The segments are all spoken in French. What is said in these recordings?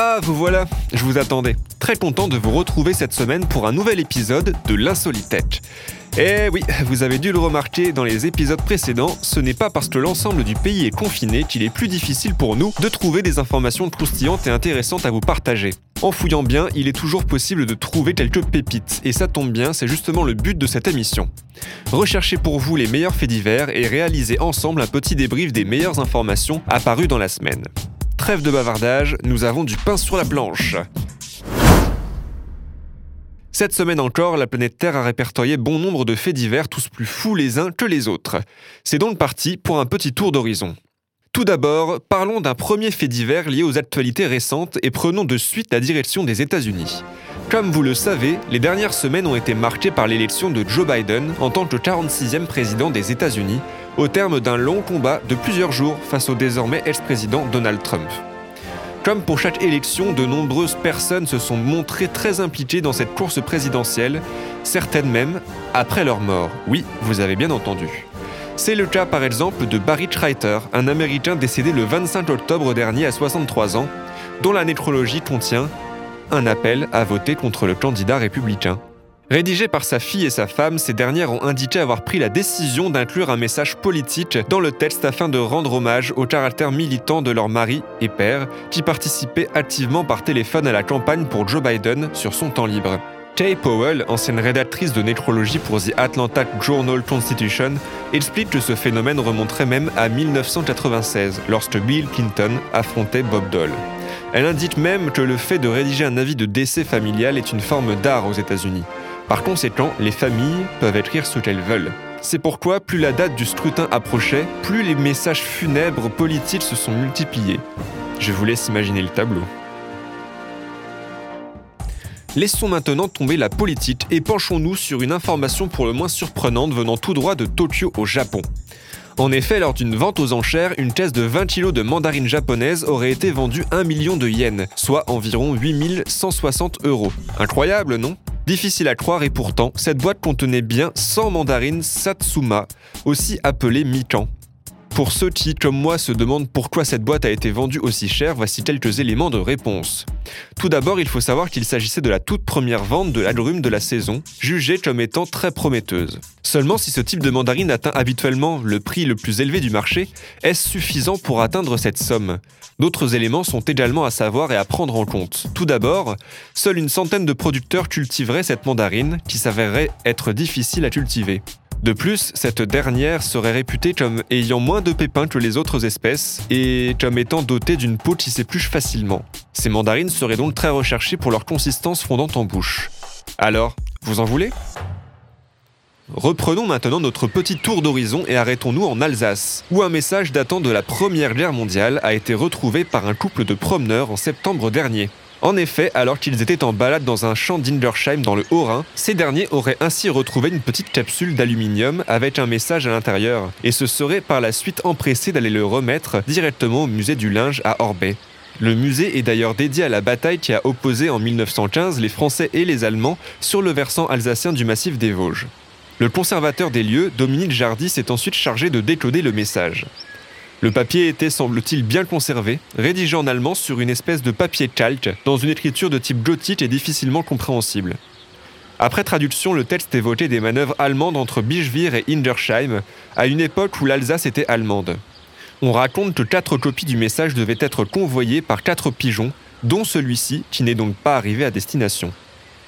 Ah, vous voilà, je vous attendais. Très content de vous retrouver cette semaine pour un nouvel épisode de l'Insolitech. Eh oui, vous avez dû le remarquer dans les épisodes précédents, ce n'est pas parce que l'ensemble du pays est confiné qu'il est plus difficile pour nous de trouver des informations croustillantes et intéressantes à vous partager. En fouillant bien, il est toujours possible de trouver quelques pépites, et ça tombe bien, c'est justement le but de cette émission. Rechercher pour vous les meilleurs faits divers et réaliser ensemble un petit débrief des meilleures informations apparues dans la semaine. Trêve de bavardage, nous avons du pain sur la planche. Cette semaine encore, la planète Terre a répertorié bon nombre de faits divers, tous plus fous les uns que les autres. C'est donc parti pour un petit tour d'horizon. Tout d'abord, parlons d'un premier fait divers lié aux actualités récentes et prenons de suite la direction des États-Unis. Comme vous le savez, les dernières semaines ont été marquées par l'élection de Joe Biden en tant que 46e président des États-Unis, au terme d'un long combat de plusieurs jours face au désormais ex-président Donald Trump. Comme pour chaque élection, de nombreuses personnes se sont montrées très impliquées dans cette course présidentielle, certaines même après leur mort. Oui, vous avez bien entendu. C'est le cas par exemple de Barry Schreiter, un Américain décédé le 25 octobre dernier à 63 ans, dont la nécrologie contient un appel à voter contre le candidat républicain. Rédigé par sa fille et sa femme, ces dernières ont indiqué avoir pris la décision d'inclure un message politique dans le texte afin de rendre hommage au caractère militant de leur mari et père, qui participaient activement par téléphone à la campagne pour Joe Biden sur son temps libre. Kay Powell, ancienne rédactrice de nécrologie pour The Atlanta Journal-Constitution, explique que ce phénomène remonterait même à 1996, lorsque Bill Clinton affrontait Bob Dole. Elle indique même que le fait de rédiger un avis de décès familial est une forme d'art aux États-Unis. Par conséquent, les familles peuvent écrire ce qu'elles veulent. C'est pourquoi plus la date du scrutin approchait, plus les messages funèbres politiques se sont multipliés. Je vous laisse imaginer le tableau. Laissons maintenant tomber la politique et penchons-nous sur une information pour le moins surprenante venant tout droit de Tokyo au Japon. En effet, lors d'une vente aux enchères, une caisse de 20 kg de mandarines japonaises aurait été vendue 1 million de yens, soit environ 8160 euros. Incroyable, non? Difficile à croire et pourtant, cette boîte contenait bien 100 mandarines Satsuma, aussi appelées Mikan. Pour ceux qui, comme moi, se demandent pourquoi cette boîte a été vendue aussi cher, voici quelques éléments de réponse. Tout d'abord, il faut savoir qu'il s'agissait de la toute première vente de l'agrume de la saison, jugée comme étant très prometteuse. Seulement, si ce type de mandarine atteint habituellement le prix le plus élevé du marché, est-ce suffisant pour atteindre cette somme? D'autres éléments sont également à savoir et à prendre en compte. Tout d'abord, seule une centaine de producteurs cultiveraient cette mandarine, qui s'avérerait être difficile à cultiver. De plus, cette dernière serait réputée comme ayant moins de pépins que les autres espèces et comme étant dotée d'une peau qui s'épluche facilement. Ces mandarines seraient donc très recherchées pour leur consistance fondante en bouche. Alors, vous en voulez? Reprenons maintenant notre petit tour d'horizon et arrêtons-nous en Alsace, où un message datant de la Première Guerre mondiale a été retrouvé par un couple de promeneurs en septembre dernier. En effet, alors qu'ils étaient en balade dans un champ d'Indersheim dans le Haut-Rhin, ces derniers auraient ainsi retrouvé une petite capsule d'aluminium avec un message à l'intérieur, et se seraient par la suite empressés d'aller le remettre directement au musée du linge à Orbay. Le musée est d'ailleurs dédié à la bataille qui a opposé en 1915 les Français et les Allemands sur le versant alsacien du massif des Vosges. Le conservateur des lieux, Dominique Jardy, s'est ensuite chargé de décoder le message. Le papier était, semble-t-il, bien conservé, rédigé en allemand sur une espèce de papier calque, dans une écriture de type gothique et difficilement compréhensible. Après traduction, le texte évoquait des manœuvres allemandes entre Bischwir et Indersheim, à une époque où l'Alsace était allemande. On raconte que quatre copies du message devaient être convoyées par quatre pigeons, dont celui-ci, qui n'est donc pas arrivé à destination.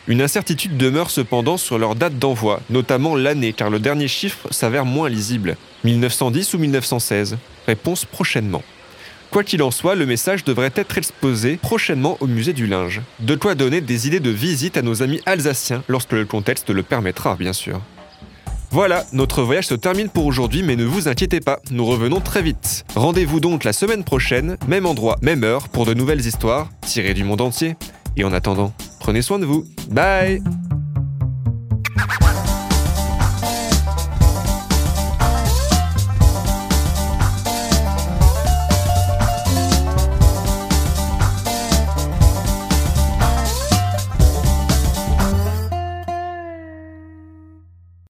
Une incertitude demeure cependant sur leur date d'envoi, notamment l'année, car le dernier chiffre s'avère moins lisible. 1910 ou 1916 Réponse prochainement. Quoi qu'il en soit, le message devrait être exposé prochainement au musée du linge. De quoi donner des idées de visite à nos amis alsaciens lorsque le contexte le permettra, bien sûr. Voilà, notre voyage se termine pour aujourd'hui, mais ne vous inquiétez pas, nous revenons très vite. Rendez-vous donc la semaine prochaine, même endroit, même heure, pour de nouvelles histoires tirées du monde entier. Et en attendant, prenez soin de vous. Bye